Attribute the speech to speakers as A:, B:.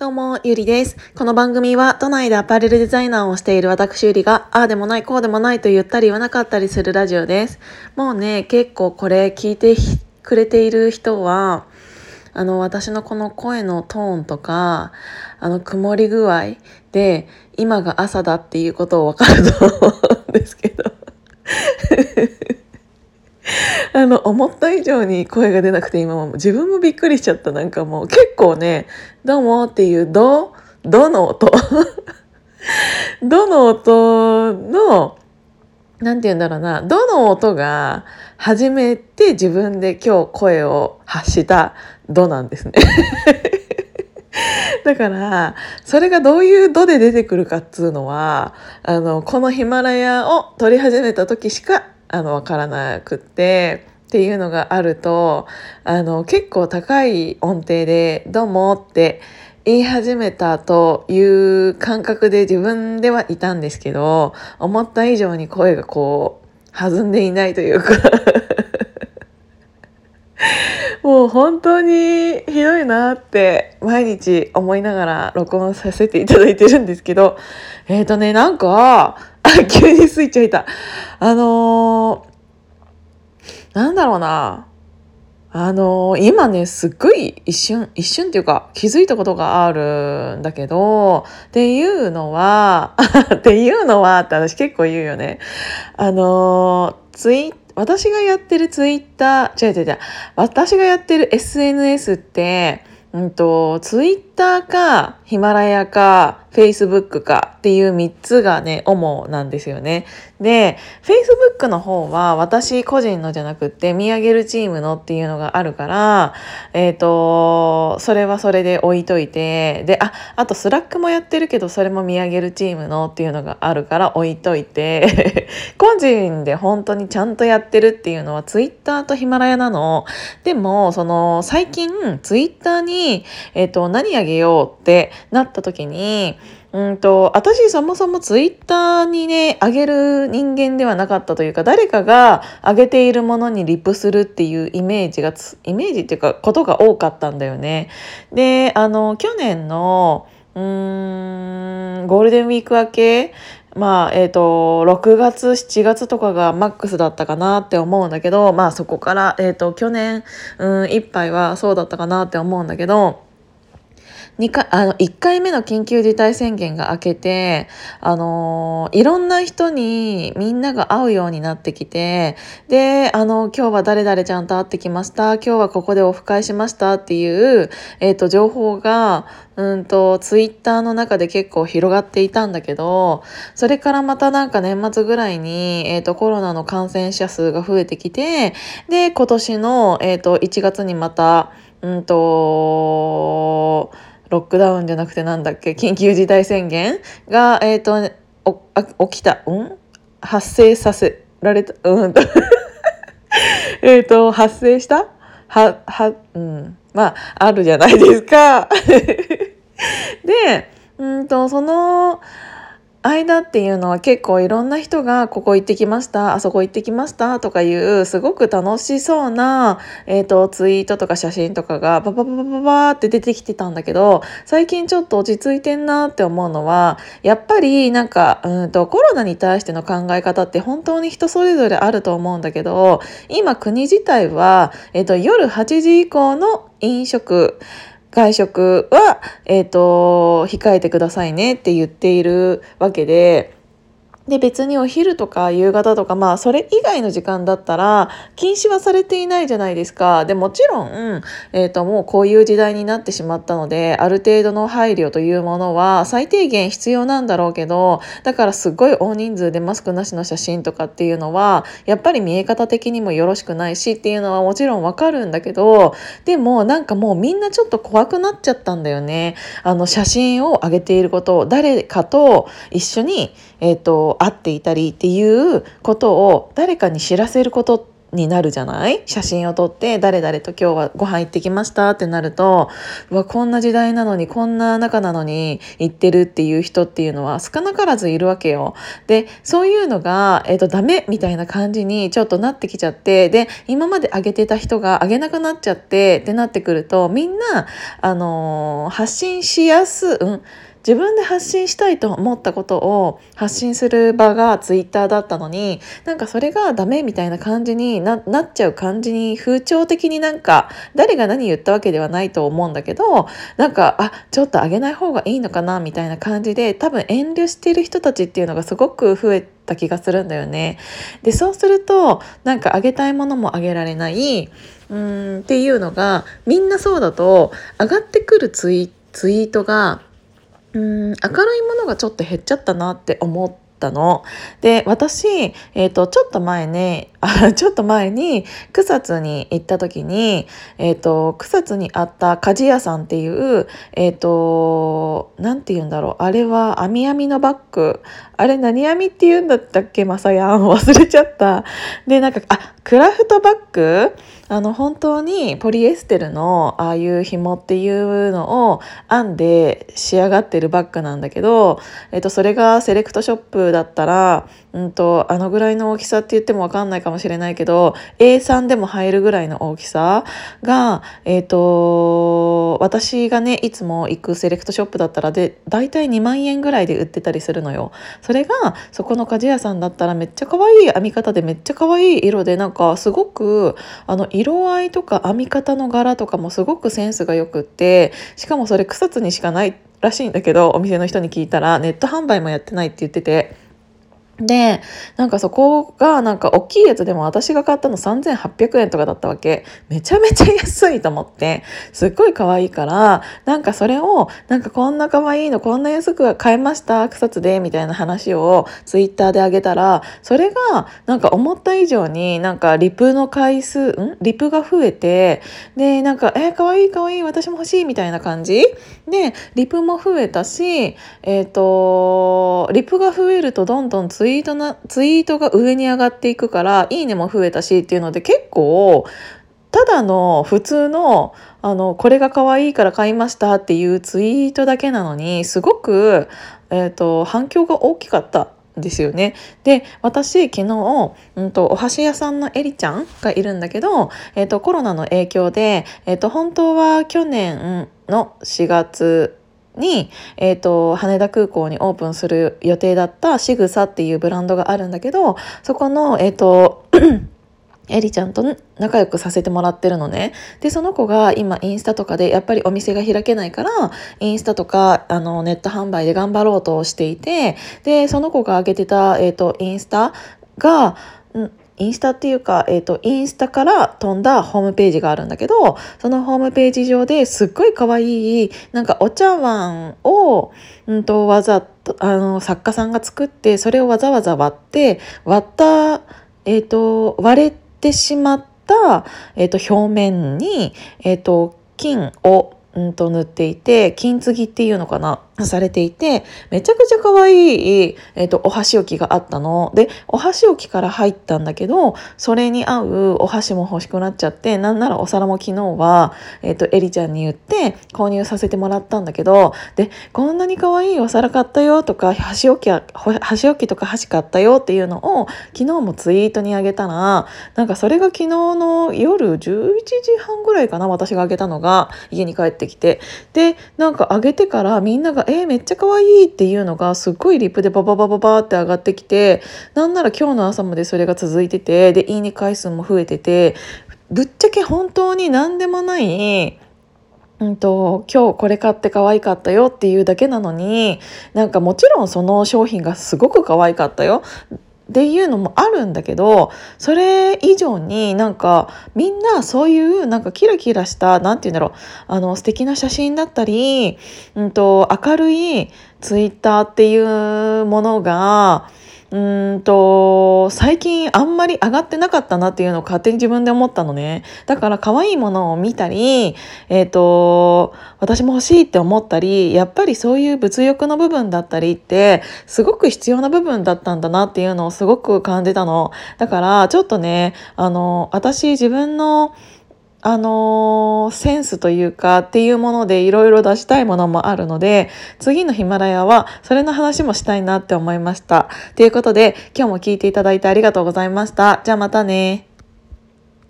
A: どうも、ゆりです。この番組は、都内でアパレルデザイナーをしている私ゆりが、ああでもない、こうでもないと言ったり言わなかったりするラジオです。もうね、結構これ聞いてくれている人は、あの、私のこの声のトーンとか、あの、曇り具合で、今が朝だっていうことをわかると思うんですけど。あの、思った以上に声が出なくて今も自分もびっくりしちゃった。なんかもう結構ね、どうもっていう、ど、どの音 どの音の、なんて言うんだろうな、どの音が初めて自分で今日声を発したどなんですね。だから、それがどういう度で出てくるかっつうのは、あの、このヒマラヤを撮り始めた時しかあの分からなくってっていうのがあるとあの結構高い音程で「どうも」って言い始めたという感覚で自分ではいたんですけど思った以上に声がこう弾んでいないというか もう本当にひどいなって毎日思いながら録音させていただいてるんですけどえっ、ー、とねなんかあ、急にスイッチ入った。あのー、なんだろうな。あの、今ね、すっごい一瞬、一瞬っていうか気づいたことがあるんだけど、っていうのは、っていうのはって私結構言うよね。あのー、ツイ私がやってるツイッター、違う違う違う、私がやってる SNS って、うんと、ツイッターかヒマラヤか Facebook かっていう3つがね、主なんですよね。で、Facebook の方は私個人のじゃなくって見上げるチームのっていうのがあるから、えっ、ー、と、それはそれで置いといて、で、あ、あと Slack もやってるけどそれも見上げるチームのっていうのがあるから置いといて、個人で本当にちゃんとやってるっていうのは Twitter とヒマラヤなの。でも、その最近 Twitter に、えっ、ー、と、何あげようってなった時に、うんと、私そもそもツイッターにね、あげる人間ではなかったというか、誰かがあげているものにリプするっていうイメージがイメージっていうか、ことが多かったんだよね。で、あの、去年の、うーん、ゴールデンウィーク明け、まあ、えっ、ー、と、6月、7月とかがマックスだったかなって思うんだけど、まあそこから、えっ、ー、と、去年、うん、いっぱいはそうだったかなって思うんだけど、2回、あの、1回目の緊急事態宣言が明けて、あのいろんな人にみんなが会うようになってきて、で、あの、今日は誰々ちゃんと会ってきました、今日はここでオフ会しましたっていう、えっ、ー、と、情報が、うんと、ツイッターの中で結構広がっていたんだけど、それからまたなんか年末ぐらいに、えっ、ー、と、コロナの感染者数が増えてきて、で、今年の、えっ、ー、と、1月にまた、うんと、ロックダウンじゃなくてなんだっけ？緊急事態宣言が、えっ、ー、と起きた、うん？発生させられた。うんと。えっと発生した？ははうん。まああるじゃないですか。でうんとその間っていうのは結構いろんな人がここ行ってきましたあそこ行ってきましたとかいうすごく楽しそうな、えーと、ツイートとか写真とかがババババババって出てきてたんだけど最近ちょっと落ち着いてんなって思うのはやっぱりなんかうんとコロナに対しての考え方って本当に人それぞれあると思うんだけど今国自体は、えーと夜8時以降の飲食。外食は、えっ、ー、と、控えてくださいねって言っているわけで、で別にお昼とか夕方とかまあそれ以外の時間だったら禁止はされていないじゃないですか。でもちろん、えーと、もうこういう時代になってしまったのである程度の配慮というものは最低限必要なんだろうけどだからすっごい大人数でマスクなしの写真とかっていうのはやっぱり見え方的にもよろしくないしっていうのはもちろんわかるんだけどでもなんかもうみんなちょっと怖くなっちゃったんだよね。あの写真を上げていることを誰かと一緒にえーと、会っていたりっていうことを誰かに知らせることになるじゃない？写真を撮って誰々と今日はご飯行ってきましたってなるとうわこんな時代なのにこんな仲なのに行ってるっていう人っていうのは少なからずいるわけよ。でそういうのが、えーと、ダメみたいな感じにちょっとなってきちゃってで今まで上げてた人が上げなくなっちゃってってなってくるとみんな、あのー、発信しやす、うん？自分で発信したいと思ったことを発信する場がツイッターだったのになんかそれがダメみたいな感じになっちゃう感じに風潮的になんか誰が何言ったわけではないと思うんだけどなんかあちょっとあげない方がいいのかなみたいな感じで多分遠慮してる人たちっていうのがすごく増えた気がするんだよね。でそうするとなんかあげたいものもあげられないうんっていうのがみんなそうだと上がってくるツイツイートがうん明るいものがちょっと減っちゃったなって思ったの。で私、えーと、ちょっと前ねあちょっと前に草津に行った時に、えーと、草津にあった鍛冶屋さんっていうえっ、ー、と何て言うんだろう。あれは網網のバッグ。あれ何網って言うんだったっけ？まさやん忘れちゃった。でなんかあクラフトバッグ？あの本当にポリエステルのああいう紐っていうのを編んで仕上がってるバッグなんだけど、えっと、それがセレクトショップだったら、うんと、あのぐらいの大きさって言っても分かんないかもしれないけど A3 でも入るぐらいの大きさが、えっと、私がねいつも行くセレクトショップだったらで大体2万円ぐらいで売ってたりするのよ。それがそこの鍛冶屋さんだったらめっちゃ可愛い編み方でめっちゃ可愛い色でなんかすごくあの色色合いとか編み方の柄とかもすごくセンスがよくってしかもそれ草津にしかないらしいんだけどお店の人に聞いたらネット販売もやってないって言ってて。でなんかそこがなんか大きいやつでも私が買ったの3800円とかだったわけ。めちゃめちゃ安いと思って。すっごい可愛いからなんかそれをなんかこんな可愛いのこんな安く買えました草津でみたいな話をツイッターであげたらそれがなんか思った以上になんかリプの回数ん？リプが増えてでなんかえー、可愛い可愛い私も欲しいみたいな感じ？でリプも増えたしえっ、ー、とリプが増えるとどんどんツイイートなツイートが上に上がっていくからいいねも増えたしっていうので結構ただの普通のあのこれが可愛いから買いましたっていうツイートだけなのにすごく、えーと、反響が大きかったですよね。で私昨日、うんと、お箸屋さんのエリちゃんがいるんだけど、えーと、コロナの影響で、えーと本当は去年の4月に、えーと、羽田空港にオープンする予定だったしぐさっていうブランドがあるんだけどそこのえっ、ー、とエリちゃんと仲良くさせてもらってるのね。で、その子が今インスタとかでやっぱりお店が開けないから、インスタとかあのネット販売で頑張ろうとしていて、で、その子が上げてた、えっ、ー、と、インスタが、インスタっていうか、えっ、ー、と、インスタから飛んだホームページがあるんだけど、そのホームページ上ですっごい可愛い、なんかお茶碗を、うんと、わざと、あの、作家さんが作って、それをわざわざ割って、割った、えっ、ー、と、割れてしまった、えっ、ー、と、表面に、えっ、と、金を、うんと塗っていて金継ぎっていうのかな。されていてめちゃくちゃ可愛い、えーと、お箸置きがあったの。でお箸置きから入ったんだけどそれに合うお箸も欲しくなっちゃってなんならお皿も昨日は、えーと、エリちゃんに言って購入させてもらったんだけどでこんなに可愛いお皿買ったよとか箸置き箸置きとか箸買ったよっていうのを昨日もツイートにあげたらなんかそれが昨日の夜11時半ぐらいかな私があげたのが家に帰ってきて。でなんかあげてからみんながえー、めっちゃ可愛いっていうのがすっごいリップでバババババって上がってきてなんなら今日の朝までそれが続いててでいいね回数も増えててぶっちゃけ本当に何でもないうんと、今日これ買って可愛かったよっていうだけなのになんかもちろんその商品がすごく可愛かったよ。っていうのもあるんだけどそれ以上になんかみんなそういうなんかキラキラした何て言うんだろうあの素敵な写真だったり、うんと、明るいツイッターっていうものがうんと最近あんまり上がってなかったなっていうのを勝手に自分で思ったのね。だから可愛いものを見たりえっ、と私も欲しいって思ったりやっぱりそういう物欲の部分だったりってすごく必要な部分だったんだなっていうのをすごく感じたの。だからちょっとねあの私自分のあのー、センスというかっていうものでいろいろ出したいものもあるので次のヒマラヤはそれの話もしたいなって思いました。ということで今日も聞いていただいてありがとうございました。じゃあまたね。